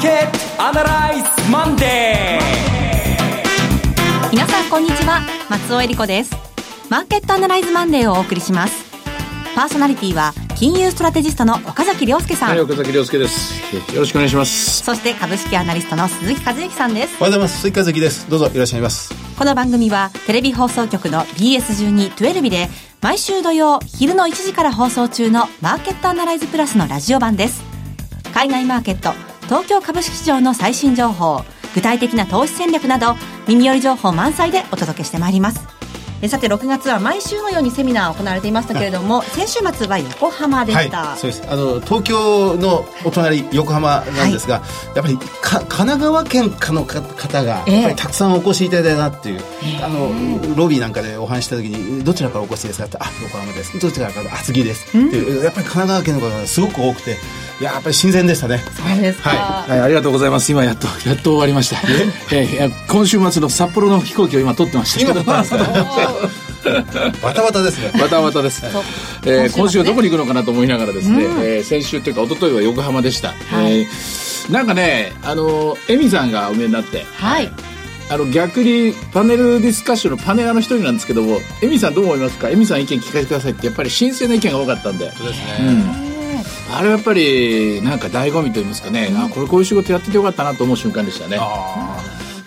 ーケットアナライズマンデー皆さんこんにちは松尾英里子ですマーケットアナライズマンデーをお送りしますパーソナリティは金融ストラテジストの岡崎良介さん。はい、岡崎良介です。よろしくお願いします。そして株式アナリストの鈴木一之さんです。おはようございます。鈴木一之です。どうぞいらっしゃいます。この番組はテレビ放送局の BS12-12 で毎週土曜昼の1時から放送中のマーケットアナライズプラスのラジオ版です。海外マーケット、東京株式市場の最新情報、具体的な投資戦略など耳寄り情報満載でお届けしてまいります。えさて6月は毎週のようにセミナー行われていましたけれども、先週末は横浜でした、はい、そうです。あの東京のお隣横浜なんですが、はい、やっぱりか神奈川県かの方がやっぱりたくさんお越しいただいたなっていう、えー、あのロビーなんかでお話した時にどちらからお越しですか？ってあ横浜です。どちらから？厚木です。っていうやっぱり神奈川県の方がすごく多くていややっぱり新鮮でしたね。そうですか、はい、はい、ありがとうございます。今やっとやっと終わりました。え？ー、今週末の札幌の飛行機を今撮ってました今撮ってます バタバタですね。バタバタです、えー、今週はどこに行くのかなと思いながらですね、うん、えー、先週というか一昨日は横浜でした、はい、えー、なんかねあのエミさんがお見えになってはい。あの逆にパネルディスカッションのパネラーの一人なんですけどもエミさんどう思いますか？エミさん意見聞かせてくださいってやっぱり新鮮な意見が多かったんで。そうですね、うん。あれはやっぱりなんか醍醐味と言いますかね、うん、あこれこういう仕事やっててよかったなと思う瞬間でしたね。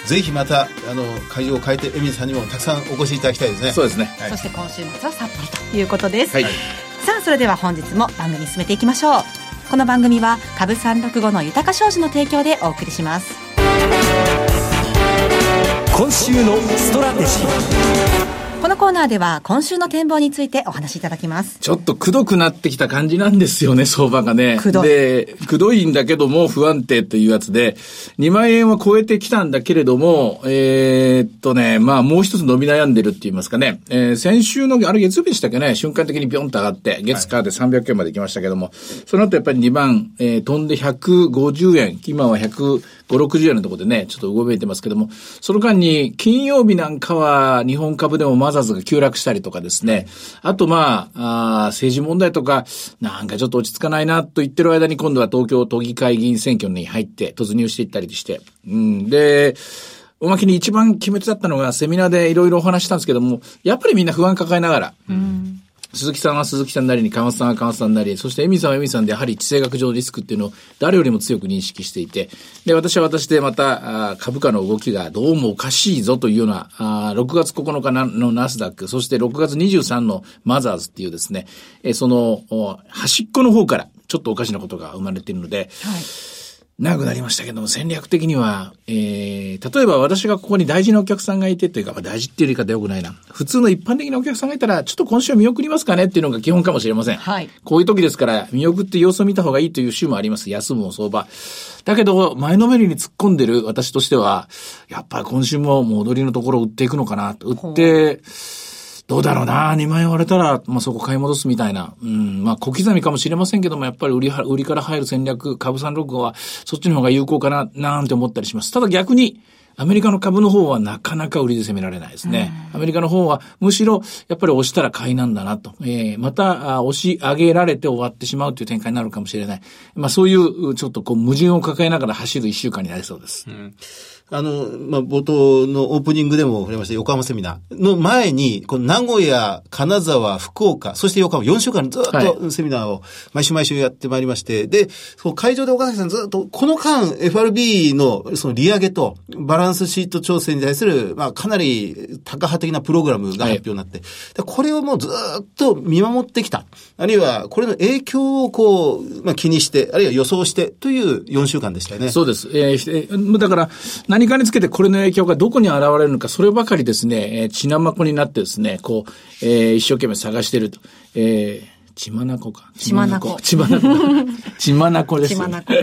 ぜひまたあの会場を変えてエミさんにもたくさんお越しいただきたいですね。そうですね。はい、そして今週末は札幌ということです。はい、さあそれでは本日も番組進めていきましょう。この番組は株三六五の豊か商事の提供でお送りします。今週のストラテジー。このコーナーでは今週の展望についてお話しいただきます。ちょっとくどくなってきた感じなんですよね、相場がね。くどい。で、くどいんだけども不安定というやつで、2万円は超えてきたんだけれども、えー、っとね、まあもう一つ伸び悩んでるって言いますかね、えー、先週の、あれ月曜日でしたっけね、瞬間的にビョンと上がって、月間で300円まで行きましたけども、はい、その後やっぱり2万、えー、飛んで150円、今は100、5、60円のところでね、ちょっと動いてますけども、その間に金曜日なんかは日本株でもマザーズが急落したりとかですね、あとまあ、あ政治問題とか、なんかちょっと落ち着かないなと言ってる間に今度は東京都議会議員選挙に入って突入していったりして、うん、で、おまけに一番決め手だったのがセミナーでいろいろお話したんですけども、やっぱりみんな不安抱えながら、うん。鈴木さんは鈴木さんなりに、川松さんは川松さんなり、そしてエミさんはエミさんで、やはり地政学上のリスクっていうのを誰よりも強く認識していて、で、私は私でまた、株価の動きがどうもおかしいぞというような、あ6月9日のナスダック、そして6月23のマザーズっていうですね、えその、端っこの方から、ちょっとおかしなことが生まれているので、はい。長くなりましたけども、戦略的には、えー、例えば私がここに大事なお客さんがいてというか、まあ、大事っていう言い方よくないな。普通の一般的なお客さんがいたら、ちょっと今週は見送りますかねっていうのが基本かもしれません。はい。こういう時ですから、見送って様子を見た方がいいという週もあります。休むも相場。だけど、前のめりに突っ込んでる私としては、やっぱり今週も戻りのところを売っていくのかなと。売って、どうだろうな、2万円割れたら、まあ、そこ買い戻すみたいな。うん、まあ、小刻みかもしれませんけども、やっぱり売り、売りから入る戦略、株三六は、そっちの方が有効かな、なんて思ったりします。ただ逆に、アメリカの株の方はなかなか売りで攻められないですね。アメリカの方はむしろやっぱり押したら買いなんだなと。えー、また押し上げられて終わってしまうという展開になるかもしれない。まあそういうちょっとこう矛盾を抱えながら走る一週間になりそうです。うんあの、まあ、冒頭のオープニングでも触れました横浜セミナーの前に、この名古屋、金沢、福岡、そして横浜、4週間ずっとセミナーを毎週毎週やってまいりまして、はい、で、会場で岡崎さんずっと、この間、FRB のその利上げとバランスシート調整に対する、まあ、かなり高派的なプログラムが発表になって、はい、これをもうずっと見守ってきた。あるいは、これの影響をこう、まあ、気にして、あるいは予想してという4週間でしたよね。そうです。えー、だから、何何かにつけてこれの影響がどこに現れるのか、そればかりですね、えー、血まこになってですね、こう、えー、一生懸命探してると。えー血まなこか。血まなこ。血まなこ。血まなこです、ね。血まなこ。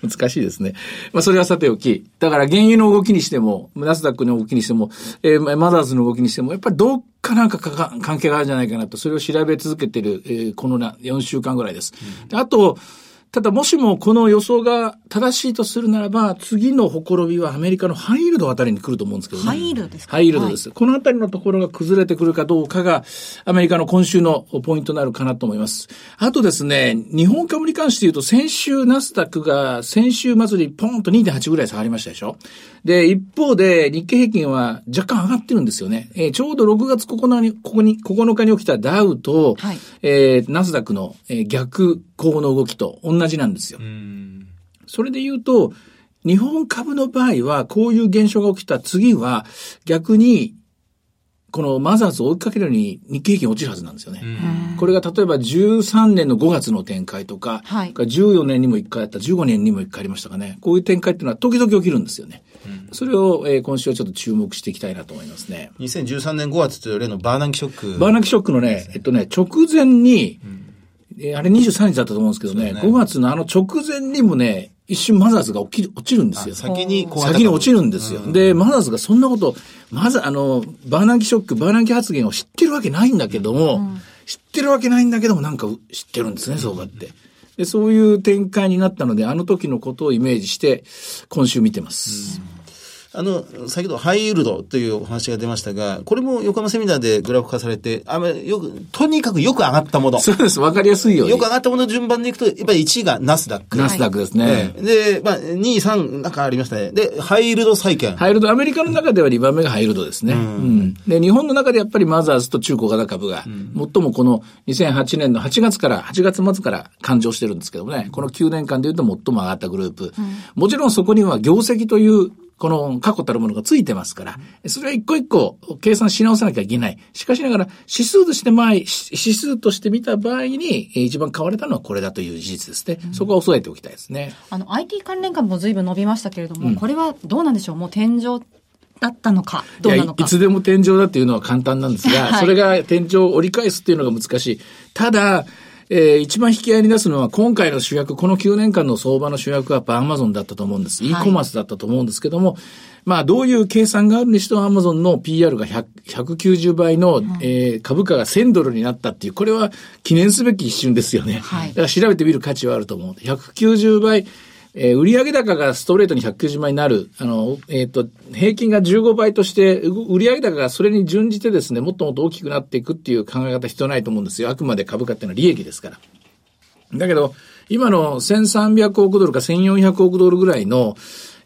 難しいですね。まあ、それはさておき。だから、原油の動きにしても、ナスダックの動きにしても、えー、マザーズの動きにしても、やっぱりどっかなんかか関係があるんじゃないかなと、それを調べ続けてる、えー、このな4週間ぐらいです。うん、であと、ただもしもこの予想が正しいとするならば、次のほころびはアメリカのハイイールドあたりに来ると思うんですけどね。ハイイールドですか？ハイイールドです。このあたりのところが崩れてくるかどうかが、アメリカの今週のポイントになるかなと思います。あとですね、日本株に関して言うと、先週ナスダックが先週末にポンと2.8ぐらい下がりましたでしょ？で、一方で日経平均は若干上がってるんですよね。えーちょうど6月9日に、ここに、9日に起きたダウと、はいえーナスダックの、えー逆行の動きと同じなんですよ。それで言うと、日本株の場合は、こういう現象が起きた次は、逆に、このマザーズを追いかけるように日経平均落ちるはずなんですよね。これが例えば13年の5月の展開とか、はい14年にも1回あった、15年にも1回ありましたかね。こういう展開っていうのは時々起きるんですよね。それを、えー今週はちょっと注目していきたいなと思いますね。2013年5月という例のバーナンキショック。バーナキショックのね、えっとね、直前に、えーあれ23日だったと思うんですけどね、ね5月のあの直前にもね、一瞬マザーズが起きる、落ちるんですよ。先にこう先に落ちるんですよ。で、マザーズがそんなこと、まずあの、バーナンキショック、バーナンキ発言を知ってるわけないんだけども、知ってるわけないんだけども、なんか知ってるんですね、相場って。で、そういう展開になったので、あの時のことをイメージして、今週見てます。あの、先ほどハイイールドというお話が出ましたが、これも横浜セミナーでグラフ化されて、あよく、とにかくよく上がったもの。そうです、わかりやすいように。よく上がったものの順番でいくと、やっぱり1位がナスダック。ナスダックですね。ええで、まあ、2位、3なんかありましたね。で、ハイイールド債券。ハイルド、アメリカの中では2番目がハイルドですね。うん。で、日本の中でやっぱりマザーズと中小型株が、最もこの2008年の8月から、8月末から勘定してるんですけどもね、この9年間で言うと最も上がったグループ。もちろんそこには業績という、この過去たるものがついてますから、それは一個一個計算し直さなきゃいけない。しかしながら、指数として前、し指数として見た場合に、えー一番買われたのはこれだという事実ですね。そこは押さえておきたいですね。あの、IT 関連株も随分伸びましたけれども、これはどうなんでしょう？もう天井だったのか、どうなのか。いいつでも天井だっていうのは簡単なんですが、はいそれが天井を折り返すっていうのが難しい。ただ、えー一番引き合いに出すのは今回の主役、この9年間の相場の主役はやっぱアマゾンだったと思うんです。はい e コマースだったと思うんですけども、まあどういう計算があるにしてもアマゾンの PR が100 190倍の、えー株価が1000ドルになったっていう、これは記念すべき一瞬ですよね。はいだから調べてみる価値はあると思う。190倍、えー売上高がストレートに190倍になる、あの、えっ、と、平均が15倍として、う売上高がそれに準じてですね、もっともっと大きくなっていくっていう考え方必要ないと思うんですよ。あくまで株価っていうのは利益ですから。だけど、今の1300億ドルか1400億ドルぐらいの、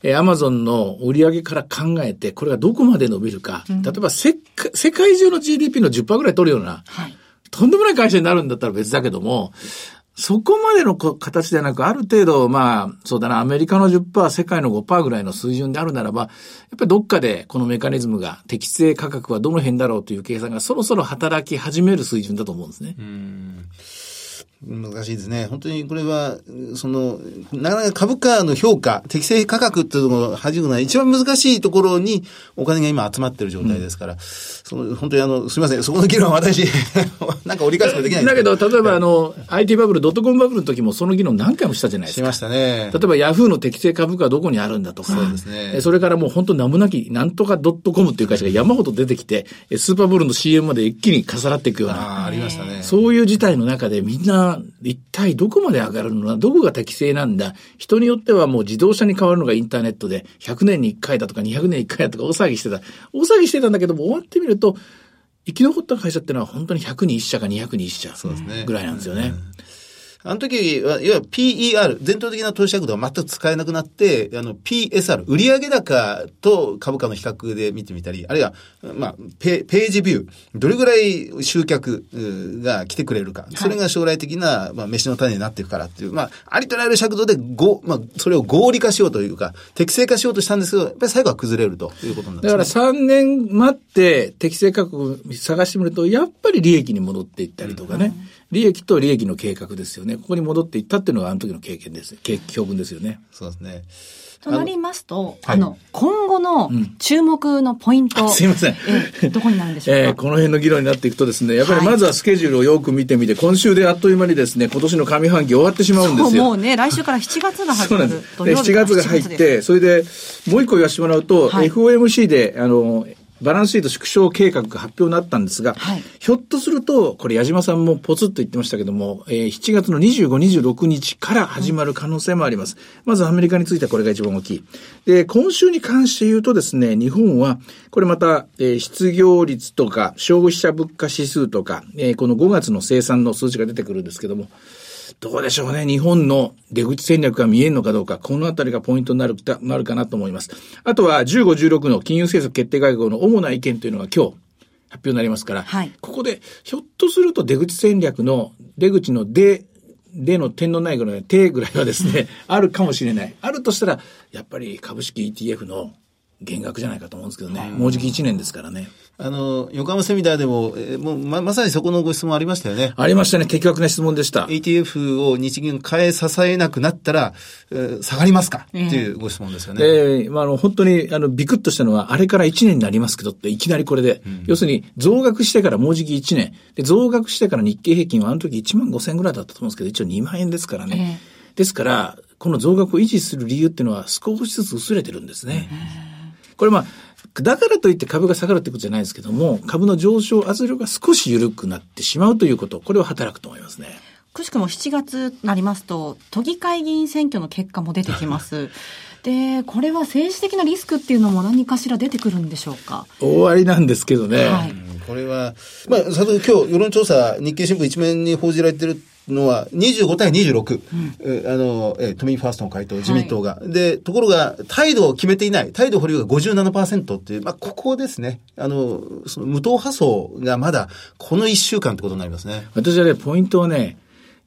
えー、アマゾンの売上から考えて、これがどこまで伸びるか。例えば世界、世界中の GDP の10%ぐらい取るような、はい。とんでもない会社になるんだったら別だけども、そこまでの形ではなく、ある程度、まあ、そうだな、アメリカの10%、世界の5%ぐらいの水準であるならば、やっぱりどっかでこのメカニズムが、適正価格はどの辺だろうという計算がそろそろ働き始める水準だと思うんですね。難しいですね。本当にこれは、その、なかなか株価の評価、適正価格っていうのを弾くのは一番難しいところにお金が今集まってる状態ですから、その、本当にあの、すみません、そこの議論は私、なんか折り返すことできないんだけど、例えばあの、IT バブル、ドットコムバブルの時もその議論何回もしたじゃないですか。しましたね。例えばヤフーの適正株価はどこにあるんだとか。そうですねえそれからもう本当名もなき、なんとかドットコムっていう会社が山ほど出てきて、えスーパーボールの CM まで一気に重なっていくような。ああ、ありましたね。そういう事態の中でみんな一体どこまで上がるのか、どこが適正なんだ。人によってはもう自動車に変わるのがインターネットで100年に1回だとか200年に1回だとか大騒ぎしてた。大騒ぎしてたんだけども終わってみると、生き残った会社ってのは本当に100に1社か200に1社ぐらいなんですよね。あの時は、いわゆる PER、伝統的な投資尺度が全く使えなくなって、あの PSR、売上高と株価の比較で見てみたり、あるいは、まあ、ペページビュー、どれぐらい集客が来てくれるか、それが将来的な、まあ、飯の種になっていくからっていう、まあ、ありとあらゆる尺度でご、まあ、それを合理化しようというか、適正化しようとしたんですけど、やっぱり最後は崩れるということになってだから3年待って適正価格を探してみると、やっぱり利益に戻っていったりとかね、利益と利益の計画ですよね。ここに戻っていったっていうのがあの時の経験です。経教訓ですよね。そうですね。となりますと、はいあの、今後の注目のポイント、すいません。えどこになるんでしょうか、えーこの辺の議論になっていくとですね、やっぱりはいまずはスケジュールをよく見てみて、今週であっという間にですね、今年の上半期終わってしまうんですよ。もうね、来週から7月が始まる。そうなんです。で、7月が入って、それで、もう一個言わせてもらうと、はい FOMC で、あの、バランスシート縮小計画が発表になったんですが、はいひょっとすると、これ矢島さんもポツッと言ってましたけども、えー7月の25、26日から始まる可能性もあります。まずアメリカについてはこれが一番大きい。で、今週に関して言うとですね、日本は、これまた、えー失業率とか、消費者物価指数とか、えーこの5月の生産の数字が出てくるんですけども、どうでしょうね。日本の出口戦略が見えるのかどうか、このあたりがポイントになる、なるかなと思います。あとは、15、16の金融政策決定会合の主な意見というのが今日、発表になりますから、はいここで、ひょっとすると出口戦略の、出口の出、での点のないぐらい、手ぐらいはですね、あるかもしれない。あるとしたら、やっぱり株式 ETF の減額じゃないかと思うんですけどね。もうじき1年ですからね。あの、横浜セミナーでも、えーもうま、まさにそこのご質問ありましたよね。ありましたね。的確な質問でした。ETF を日銀が変え支えなくなったら、えー下がりますか？っていうご質問ですよね。ええまあ、あの、本当に、あの、ビクッとしたのは、あれから1年になりますけどって、いきなりこれで、要するに、増額してからもうじき1年。で、増額してから日経平均はあの時1万5千ぐらいだったと思うんですけど、一応2万円ですからね。ですから、この増額を維持する理由っていうのは少しずつ薄れてるんですね。これまあ、だからといって株が下がるってことじゃないですけども、株の上昇圧力が少し緩くなってしまうということ、これは働くと思いますね。くしくも7月になりますと、都議会議員選挙の結果も出てきます。で、これは政治的なリスクっていうのも何かしら出てくるんでしょうか？終わりなんですけどね。はい。これは、まあ、先ほど今日世論調査、日経新聞一面に報じられてるのは、25対26、えあの、え都民ファーストの回答、自民党が。で、ところが、態度を決めていない、態度保留が57%っていう、まあ、ここですね。あの、その無党派層がまだ、この1週間ってことになりますね。私はね、ポイントはね、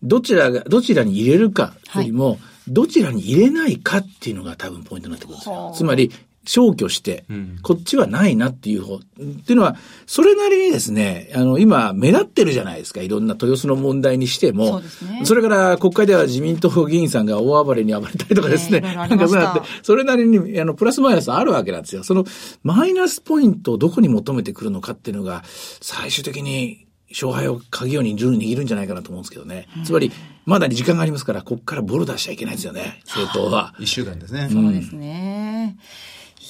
どちらが、どちらに入れるかよりも、どちらに入れないかっていうのが多分ポイントになってくるんですよ。つまり、消去して、こっちはないなっていう方。っていうのは、それなりにですね、あの、今、目立ってるじゃないですか。いろんな豊洲の問題にしても。そねそれから、国会では自民党議員さんが大暴れに暴れたりとかですね。ええいろいろあなんかそうやって、それなりに、あの、プラスマイナスあるわけなんですよ。その、マイナスポイントをどこに求めてくるのかっていうのが、最終的に、勝敗を鍵を握るんじゃないかなと思うんですけどね。つまり、まだ時間がありますから、ここからボロ出しちゃいけないですよね、政党は。1週間ですね。そうですね。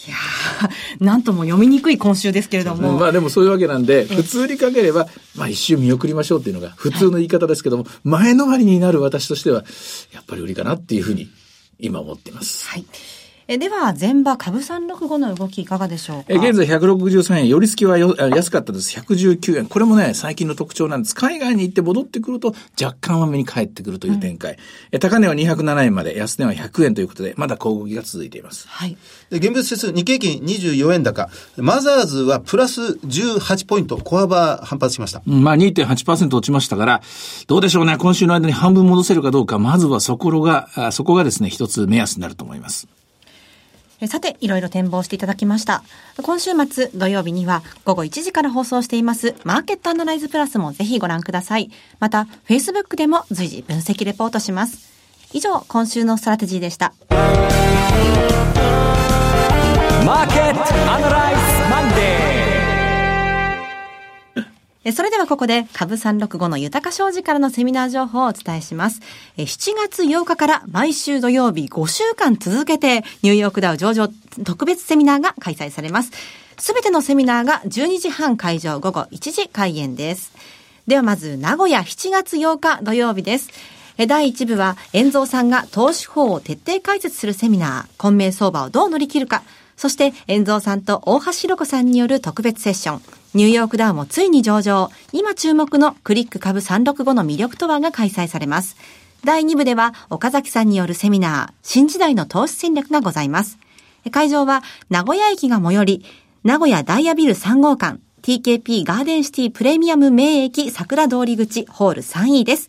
いやー、なんとも読みにくい今週ですけれども。まあでもそういうわけなんで、普通にかければ、まあ一周見送りましょうっていうのが普通の言い方ですけども、前の割りになる私としては、やっぱり売りかなっていうふうに今思っています。はい。えでは、前場株365の動きいかがでしょうか？え現在163円、寄り付きはよあ安かったです。119円。これもね、最近の特徴なんです。海外に行って戻ってくると、若干は目に返ってくるという展開。え高値は207円まで、安値は100円ということで、まだ小動きが続いています。はい。で、現物指数、日経平均24円高。マザーズはプラス18ポイント、小幅反発しました。うんまあ2.8%落ちましたから、どうでしょうね。今週の間に半分戻せるかどうか、まずはそこが、あそこがですね、一つ目安になると思います。さて、いろいろ展望していただきました。今週末土曜日には午後1時から放送していますマーケットアナライズプラスもぜひご覧ください。また、Facebook でも随時分析レポートします。以上、今週のストラテジーでした。マーケットアナライそれではここで株365の豊か商事からのセミナー情報をお伝えします。7月8日から毎週土曜日5週間続けてニューヨークダウ上場特別セミナーが開催されます。すべてのセミナーが12時半会場午後1時開演です。ではまず名古屋7月8日土曜日です。第1部は、遠蔵さんが投資法を徹底解説するセミナー、混迷相場をどう乗り切るか、そして、遠蔵さんと大橋ろ子さんによる特別セッション、ニューヨークダウンもついに上場、今注目のクリック株365の魅力とはが開催されます。第2部では、岡崎さんによるセミナー、新時代の投資戦略がございます。会場は、名古屋駅が最寄り、名古屋ダイヤビル3号館、TKP ガーデンシティプレミアム名駅桜通り口ホール 3E です。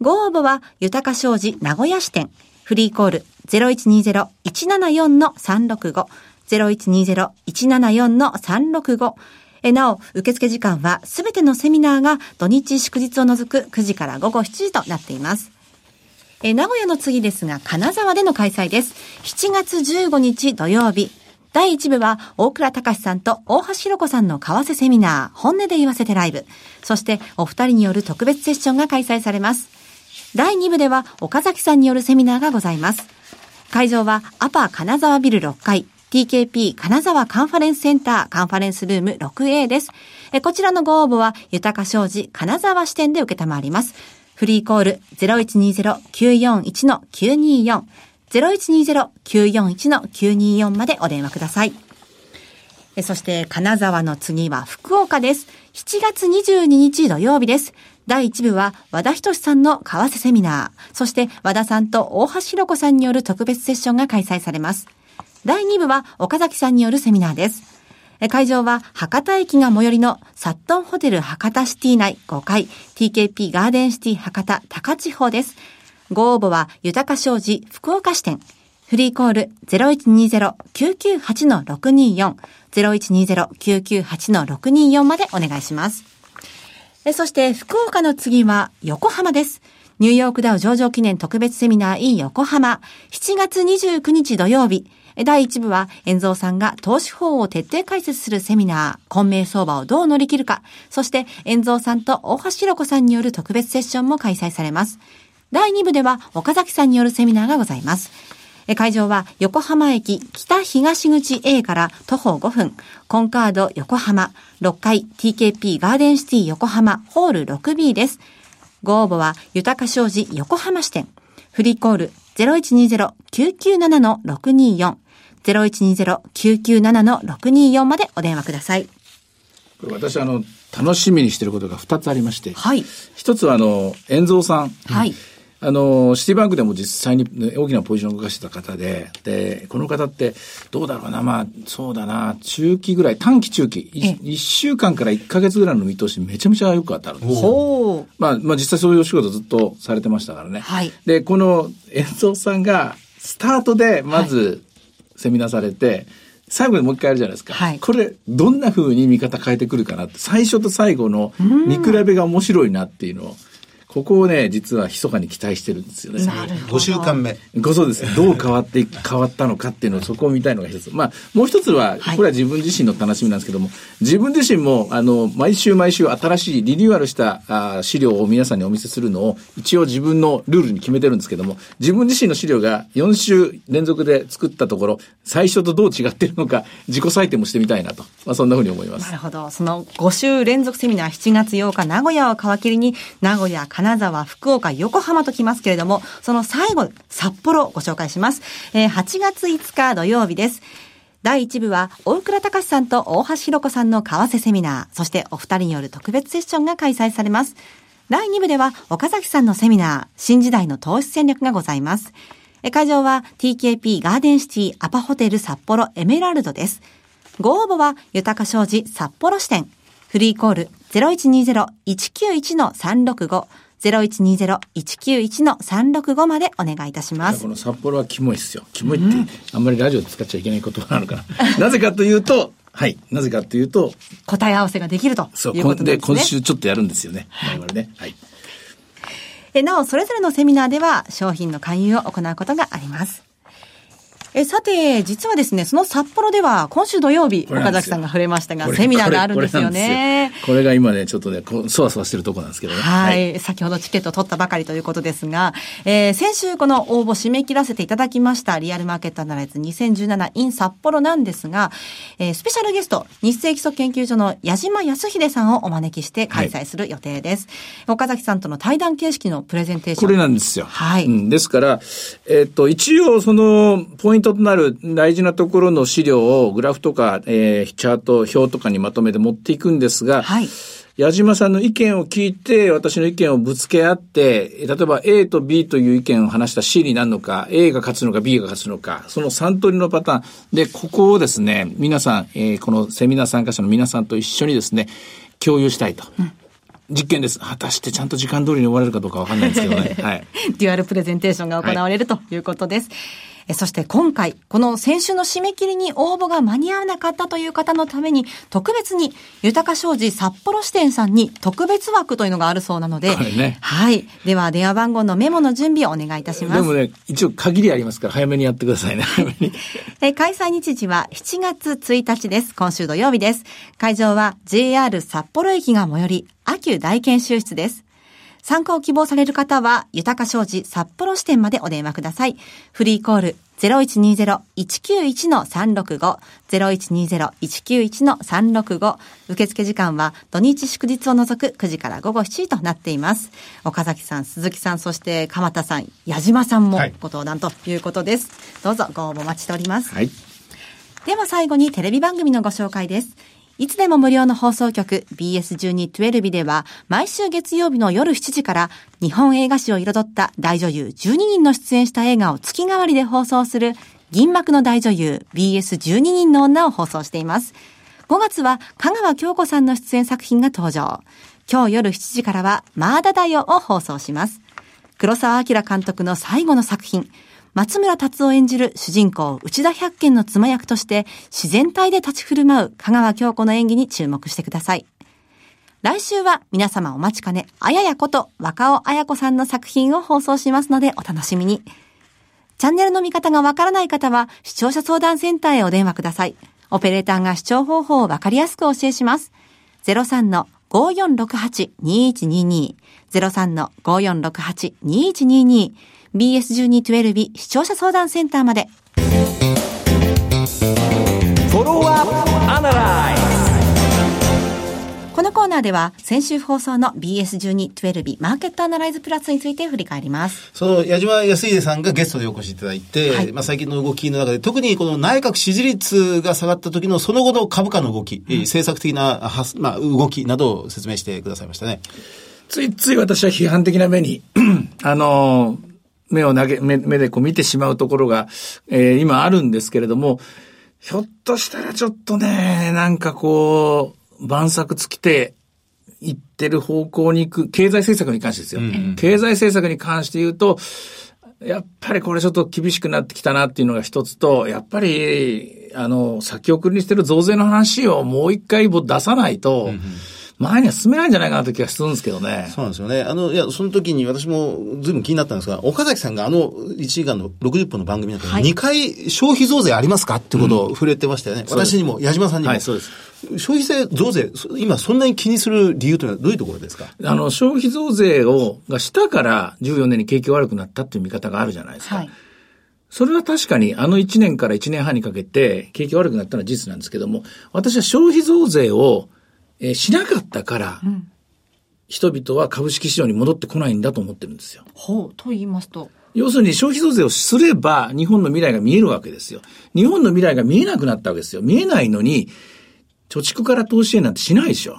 ご応募は、豊か商事名古屋支店。フリーコール0120-174-365。0120-174-365。えなお、受付時間はすべてのセミナーが土日祝日を除く9時から午後7時となっています。え名古屋の次ですが、金沢での開催です。7月15日土曜日。第1部は、大倉隆さんと大橋ろ子さんの為替セミナー、本音で言わせてライブ。そして、お二人による特別セッションが開催されます。第2部では、岡崎さんによるセミナーがございます。会場は、アパ金沢ビル6階、TKP 金沢カンファレンスセンターカンファレンスルーム 6A です。えこちらのご応募は、豊か商事金沢支店で受けたまわります。フリーコール0120-941-924 0120-941-924までお電話ください。そして、金沢の次は福岡です。7月22日土曜日です。第1部は和田仁さんの為替セミナー、そして和田さんと大橋弘子さんによる特別セッションが開催されます。第2部は岡崎さんによるセミナーです。会場は博多駅が最寄りのサットンホテル博多シティ内5階 TKP ガーデンシティ博多高千穂です。ご応募は豊か商事福岡支店。フリーコール0120-998-624 0120-998-624までお願いします。えそして福岡の次は横浜です。ニューヨークダウ上場記念特別セミナー in 横浜7月29日土曜日。第1部は、遠蔵さんが投資法を徹底解説するセミナー、混迷相場をどう乗り切るか、そして、遠蔵さんと大橋弘子さんによる特別セッションも開催されます。第2部では、岡崎さんによるセミナーがございます。会場は横浜駅北東口 A から徒歩5分、コンカード横浜6階 TKP ガーデンシティ横浜ホール 6B です。ご応募は豊か商事横浜支店。フリーコール0120-997-624。0120-997-624までお電話ください。これ私あの、楽しみにしてることが2つありまして。はい。一つはあの、遠蔵さん。はい。あの、シティバンクでも実際にね大きなポジションを動かしてた方で、で、この方って、どうだろうな、まあ、そうだな、中期ぐらい、短期中期、ええ1週間から1ヶ月ぐらいの見通しめちゃめちゃよく当たるんですよ。ほう。まあ、まあ実際そういうお仕事ずっとされてましたからね。はいで、この遠蔵さんが、スタートでまずセミナーされて、最後にもう一回やるじゃないですか。はいこれ、どんな風に見方変えてくるかなって、最初と最後の見比べが面白いなっていうのを、ここをね、実は密かに期待してるんですよね。なるほど。5週間目。ごそうです。どう変わってい 変わったのかっていうのをそこを見たいのが一つ。まあ、もう一つは、はいこれは自分自身の楽しみなんですけども、自分自身も、あの、毎週毎週新しいリニューアルしたあ資料を皆さんにお見せするのを、一応自分のルールに決めてるんですけども、自分自身の資料が4週連続で作ったところ、最初とどう違ってるのか、自己採点もしてみたいなと。まあ、そんなふうに思いますな。るほど。その5週連続セミナー7月8日名古屋を皮切りに名古屋、金沢、福岡、横浜と来ますけれども、その最後、札幌をご紹介します。えー8月5日土曜日です。第1部は、大倉隆さんと大橋弘子さんの為替セミナー、そしてお二人による特別セッションが開催されます。第2部では、岡崎さんのセミナー、新時代の投資戦略がございます。会場は TKP ガーデンシティアパホテル札幌エメラルドです。ご応募は、豊か商事札幌支店。フリーコール0120-191-365。0120-191-365までお願いいたしますこ。の札幌はキモいっすよ。キモいって、あんまりラジオで使っちゃいけない言葉なのかな。なぜかというと、はい。なぜかというと、答え合わせができるとそう、いうこんで、ことなんですね。今週ちょっとやるんですよね。我々ね。はい。えなお、それぞれのセミナーでは商品の勧誘を行うことがあります。えさて、実はですね、その札幌では今週土曜日、岡崎さんが触れましたが、セミナーがあるんですよね。これが今ね、ちょっとね、こうそわそわしてるとこなんですけどね。はい、先ほどチケットを取ったばかりということですが、えー先週この応募締め切らせていただきましたリアルマーケットアナライズ 2017in 札幌なんですが、えースペシャルゲスト、日清基礎研究所の矢島康秀さんをお招きして開催する予定です。岡崎さんとの対談形式のプレゼンテーション。これなんですよ。はいうんですから、えっ、と、一応、その、ポイントとなる大事なところの資料を、グラフとか、えーチャート、表とかにまとめて持っていくんですが、はい。矢島さんの意見を聞いて、私の意見をぶつけ合って、例えば A と B という意見を話した C になるのか、A が勝つのか B が勝つのか、その3通りのパターン。で、ここをですね、皆さん、えーこのセミナー参加者の皆さんと一緒にですね、共有したいと。実験です。果たしてちゃんと時間通りに終われるかどうかわかんないんですけどね。はい。デュアルプレゼンテーションが行われるということです。えそして今回、この先週の締め切りに応募が間に合わなかったという方のために、特別に、豊か商事札幌支店さんに特別枠というのがあるそうなので、ねはい。では、電話番号のメモの準備をお願いいたします。でもね、一応限りありますから、早めにやってくださいね。えー開催日時は7月1日です。今週土曜日です。会場は JR 札幌駅が最寄り、秋大研修室です。参加を希望される方は、豊か商事札幌支店までお電話ください。フリーコール0120-191-365、0120-191-365。受付時間は土日祝日を除く9時から午後7時となっています。岡崎さん、鈴木さん、そして鎌田さん、矢島さんもはいご登壇ということです。どうぞご応募お待ちしております。はい。では最後にテレビ番組のご紹介です。いつでも無料の放送局 BS1212 では毎週月曜日の夜7時から日本映画史を彩った大女優12人の出演した映画を月替わりで放送する銀幕の大女優 BS12 人の女を放送しています。5月は香川京子さんの出演作品が登場。今日夜7時からはマーダダヨを放送します。黒澤明監督の最後の作品、松村達夫演じる主人公内田百軒の妻役として自然体で立ち振る舞う香川京子の演技に注目してください。来週は皆様お待ちかね、あややこと若尾綾子さんの作品を放送しますのでお楽しみに。チャンネルの見方がわからない方は視聴者相談センターへお電話ください。オペレーターが視聴方法をわかりやすくお教えします。03-5468-2122 03-5468-2122 BS1212 視聴者相談センターまで。フォローアップアナライこのコーナーでは先週放送の BS1212 マーケットアナライズプラスについて振り返ります。その矢島康秀さんがゲストでお越しいただいて、はいまあ最近の動きの中で、特にこの内閣支持率が下がった時のその後の株価の動き、えー政策的なまあ、動きなどを説明してくださいましたね。ついつい私は批判的な目に、あの、目を投げ、目目でこう見てしまうところが、えー今あるんですけれども、ひょっとしたらちょっとね、なんかこう、万策尽きて、いってる方向に行く、経済政策に関してですよ。経済政策に関して言うと、やっぱりこれちょっと厳しくなってきたなっていうのが一つと、やっぱり、あの、先送りにしてる増税の話をもう一回出さないと、前には進めないんじゃないかなという気がするんですけどね。そうなんですよね。あの、いや、その時に私もずいぶん気になったんですが、岡崎さんがあの1時間の60分の番組の中はいで2回消費増税ありますかってことを触れてましたよね。そうです私にも、矢島さんにも。はいそうです消費税増税、そ今そんなに気にする理由というのはどういうところですか？あの、消費増税を、がしたから14年に景気が悪くなったっていう見方があるじゃないですか。はい。それは確かにあの1年から1年半にかけて景気が悪くなったのは事実なんですけども、私は消費増税を、えーしなかったから、人々は株式市場に戻ってこないんだと思ってるんですよ。ほう、と言いますと。要するに消費増税をすれば日本の未来が見えるわけですよ。日本の未来が見えなくなったわけですよ。見えないのに、貯蓄から投資へなんてしないでしょ。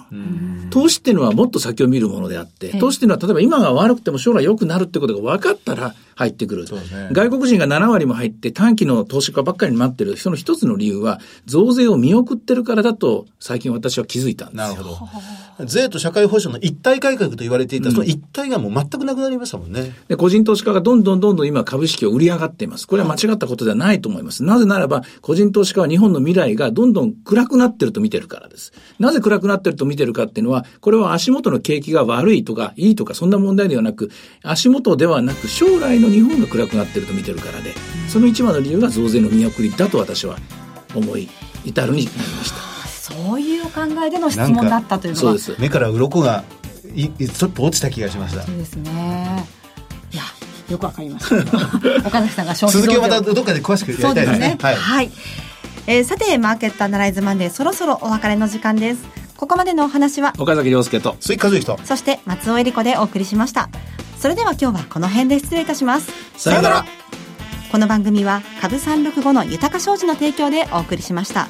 投資っていうのはもっと先を見るものであって、投資っていうのは例えば今が悪くても将来良くなるってことが分かったら入ってくる。ね外国人が7割も入って短期の投資家ばっかりに待ってる、その一つの理由は増税を見送ってるからだと最近私は気づいたんですよ。なるほど。税と社会保障の一体改革と言われていた、その一体がもう全くなくなりましたもんね。で、個人投資家がどんどんどんどん今株式を売り上がっています。これは間違ったことではないと思います。なぜならば、個人投資家は日本の未来がどんどん暗くなってると見てるからです。なぜ暗くなってると見てるかっていうのは、これは足元の景気が悪いとか、いいとか、そんな問題ではなく、足元ではなく、将来の日本が暗くなってると見てるからで、その一番の理由が増税の見送りだと私は思い至るになりました。そういうお考えでの質問だったというのは。そうです。目から鱗がいちょっと落ちた気がしましたそ。うですね。いや、よくわかりました。岡崎さんが消費続きをまたどっかで詳しくやりそうですね。。たいですねはい。はい。えーさて、マーケットアナライズマンデー、そろそろお別れの時間です。ここまでのお話は、岡崎亮介と。鈴木和之と。そして松尾恵里子でお送りしました。それでは今日はこの辺で失礼いたします。さようなら。この番組は株365の豊か商事の提供でお送りしました。